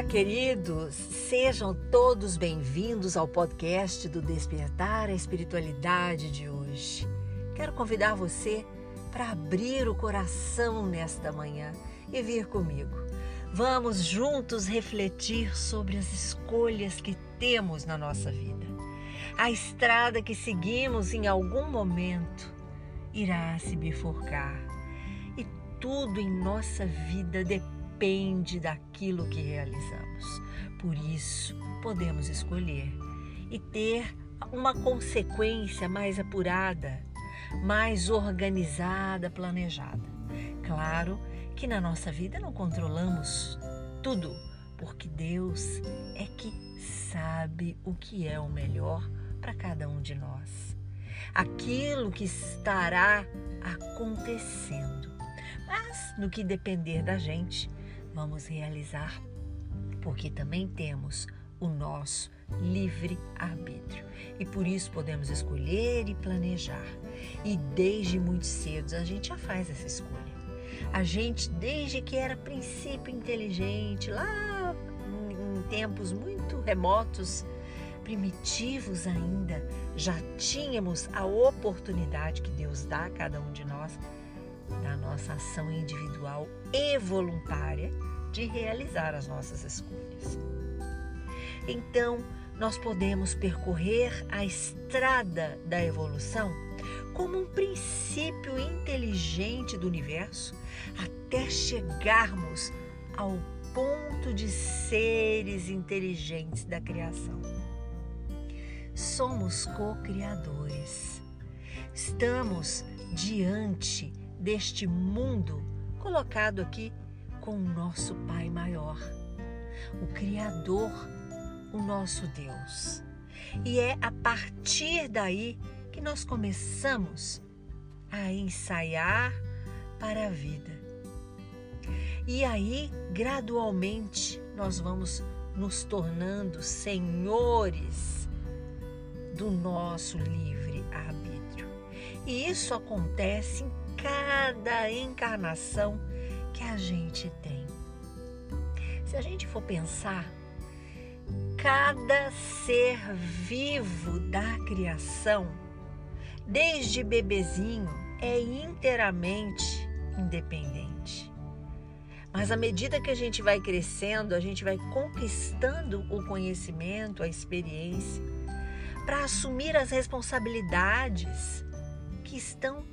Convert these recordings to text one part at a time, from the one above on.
Olá, queridos! Sejam todos bem-vindos ao podcast do Despertar a Espiritualidade de hoje. Quero convidar você para abrir o coração nesta manhã e vir comigo. Vamos juntos refletir sobre as escolhas que temos na nossa vida. A estrada que seguimos em algum momento irá se bifurcar e tudo em nossa vida depende depende daquilo que realizamos. Por isso, podemos escolher e ter uma consequência mais apurada, mais organizada, planejada. Claro que na nossa vida não controlamos tudo, porque Deus é que sabe o que é o melhor para cada um de nós. Aquilo que estará acontecendo. Mas no que depender da gente, vamos realizar, porque também temos o nosso livre arbítrio e por isso podemos escolher e planejar. E desde muito cedo a gente já faz essa escolha. A gente, desde que era princípio inteligente, lá em tempos muito remotos, primitivos ainda, já tínhamos a oportunidade que Deus dá a cada um de nós da nossa ação individual e voluntária de realizar as nossas escolhas. Então, nós podemos percorrer a estrada da evolução como um princípio inteligente do universo até chegarmos ao ponto de seres inteligentes da criação. Somos co-criadores. Estamos diante deste mundo colocado aqui com o nosso Pai maior, o Criador, o nosso Deus. E é a partir daí que nós começamos a ensaiar para a vida. E aí, gradualmente, nós vamos nos tornando senhores do nosso livre arbítrio. E isso acontece em cada encarnação que a gente tem. Se a gente for pensar, cada ser vivo da criação, desde bebezinho, é inteiramente independente. Mas à medida que a gente vai crescendo, a gente vai conquistando o conhecimento, a experiência, para assumir as responsabilidades que estão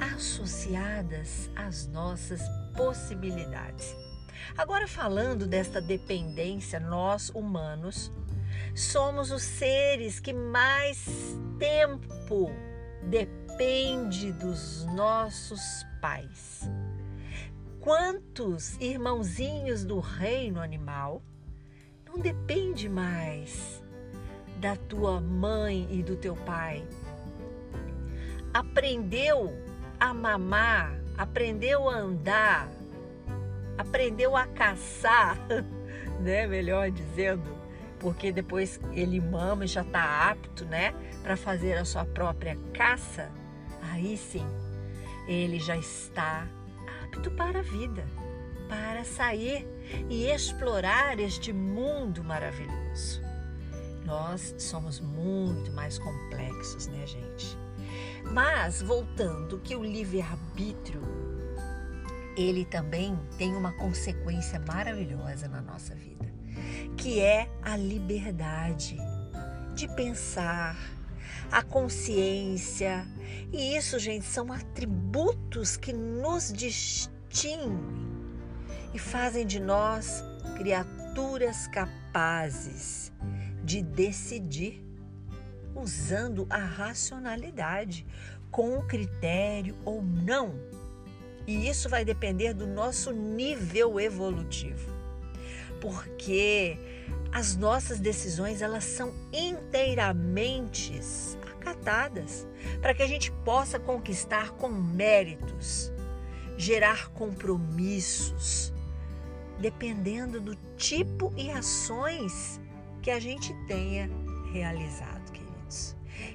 associadas às nossas possibilidades. Agora, falando desta dependência, nós humanos somos os seres que mais tempo depende dos nossos pais. Quantos irmãozinhos do reino animal não depende mais da tua mãe e do teu pai? Aprendeu a mamar, aprendeu a andar, aprendeu a caçar, né? Melhor dizendo, porque depois ele mama e já está apto, né, para fazer a sua própria caça. Aí sim, ele já está apto para a vida, para sair e explorar este mundo maravilhoso. Nós somos muito mais complexos, né, gente? Mas voltando que o livre-arbítrio ele também tem uma consequência maravilhosa na nossa vida, que é a liberdade de pensar, a consciência. E isso, gente, são atributos que nos distinguem e fazem de nós criaturas capazes de decidir usando a racionalidade, com critério ou não. E isso vai depender do nosso nível evolutivo. Porque as nossas decisões elas são inteiramente acatadas para que a gente possa conquistar com méritos, gerar compromissos, dependendo do tipo e ações que a gente tenha realizado.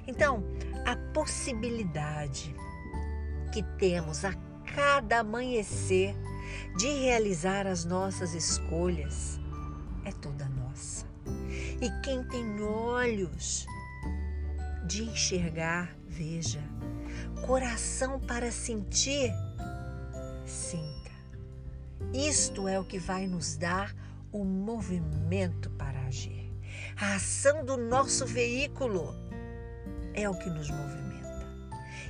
Então, a possibilidade que temos a cada amanhecer de realizar as nossas escolhas é toda nossa. E quem tem olhos de enxergar, veja. Coração para sentir, sinta. Isto é o que vai nos dar o movimento para agir. A ação do nosso veículo é o que nos movimenta.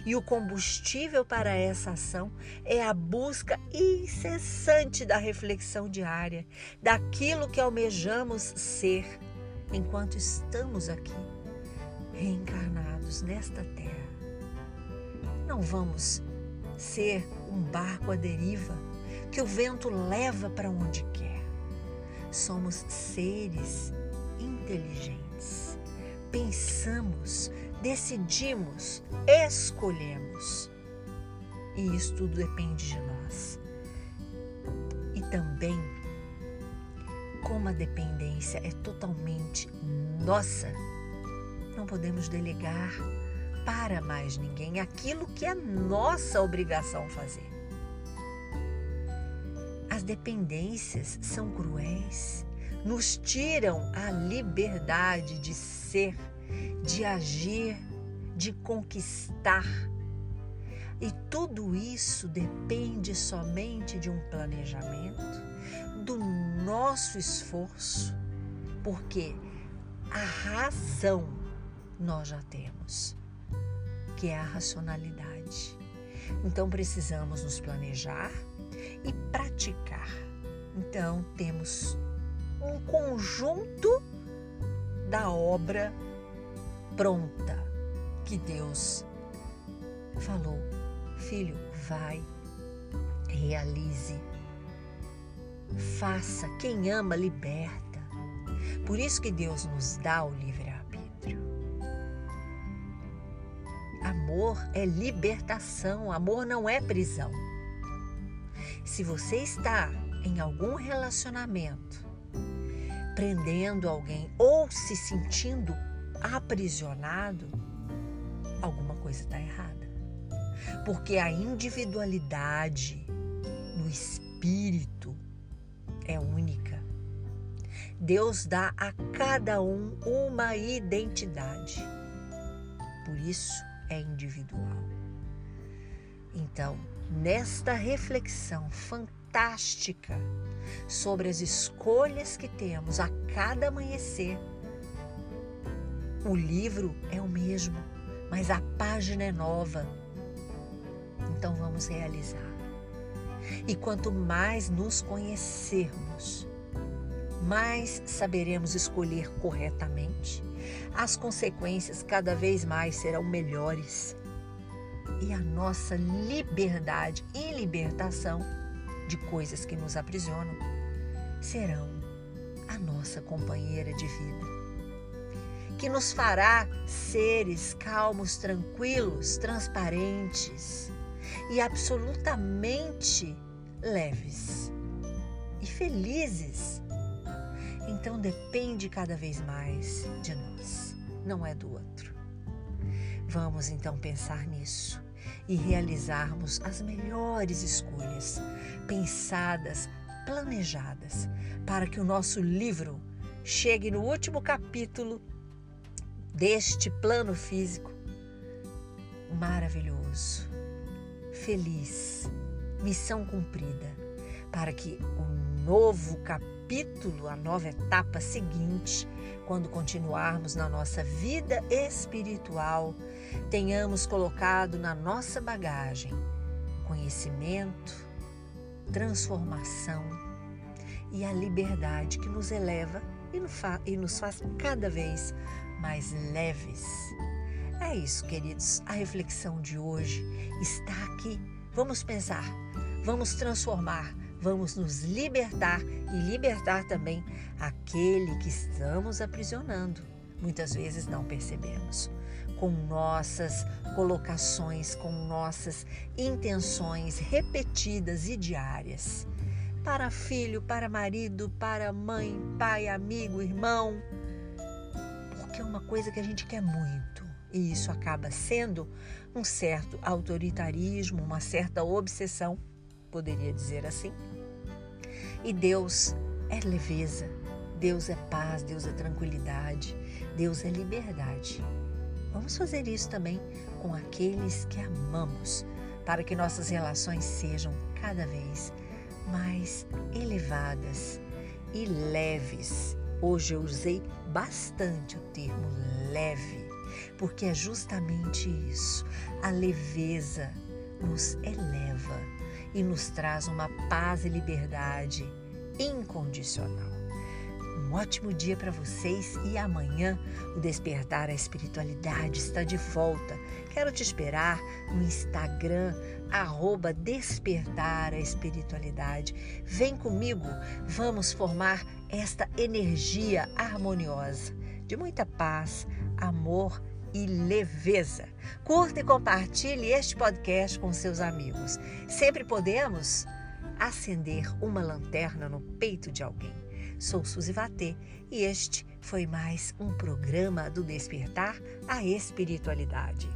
E o combustível para essa ação é a busca incessante da reflexão diária, daquilo que almejamos ser enquanto estamos aqui, reencarnados nesta terra. Não vamos ser um barco à deriva que o vento leva para onde quer. Somos seres inteligentes. Pensamos, decidimos, escolhemos. E isso tudo depende de nós. E também, como a dependência é totalmente nossa, não podemos delegar para mais ninguém aquilo que é nossa obrigação fazer. As dependências são cruéis, nos tiram a liberdade de ser de agir, de conquistar. E tudo isso depende somente de um planejamento, do nosso esforço, porque a razão nós já temos, que é a racionalidade. Então precisamos nos planejar e praticar. Então temos um conjunto da obra pronta que Deus falou: Filho, vai, realize, faça. Quem ama, liberta. Por isso que Deus nos dá o livre-arbítrio. Amor é libertação, amor não é prisão. Se você está em algum relacionamento prendendo alguém ou se sentindo aprisionado, alguma coisa está errada. Porque a individualidade no espírito é única. Deus dá a cada um uma identidade. Por isso é individual. Então, nesta reflexão fantástica sobre as escolhas que temos a cada amanhecer, o livro é o mesmo, mas a página é nova. Então vamos realizar. E quanto mais nos conhecermos, mais saberemos escolher corretamente. As consequências cada vez mais serão melhores. E a nossa liberdade e libertação de coisas que nos aprisionam serão a nossa companheira de vida que nos fará seres calmos, tranquilos, transparentes e absolutamente leves e felizes. Então depende cada vez mais de nós, não é do outro. Vamos então pensar nisso e realizarmos as melhores escolhas, pensadas, planejadas, para que o nosso livro chegue no último capítulo deste plano físico maravilhoso, feliz, missão cumprida, para que o novo capítulo, a nova etapa seguinte, quando continuarmos na nossa vida espiritual, tenhamos colocado na nossa bagagem conhecimento, transformação e a liberdade que nos eleva e nos faz cada vez mais leves. É isso, queridos. A reflexão de hoje está aqui. Vamos pensar, vamos transformar, vamos nos libertar e libertar também aquele que estamos aprisionando. Muitas vezes não percebemos. Com nossas colocações, com nossas intenções repetidas e diárias. Para filho, para marido, para mãe, pai, amigo, irmão que é uma coisa que a gente quer muito. E isso acaba sendo um certo autoritarismo, uma certa obsessão, poderia dizer assim. E Deus é leveza, Deus é paz, Deus é tranquilidade, Deus é liberdade. Vamos fazer isso também com aqueles que amamos, para que nossas relações sejam cada vez mais elevadas e leves. Hoje eu usei bastante o termo leve, porque é justamente isso. A leveza nos eleva e nos traz uma paz e liberdade incondicional. Um ótimo dia para vocês e amanhã o Despertar a Espiritualidade está de volta. Quero te esperar no Instagram, arroba Despertar a Espiritualidade. Vem comigo, vamos formar esta energia harmoniosa de muita paz, amor e leveza. Curta e compartilhe este podcast com seus amigos. Sempre podemos acender uma lanterna no peito de alguém. Sou Suzy Vatê e este foi mais um programa do Despertar a Espiritualidade.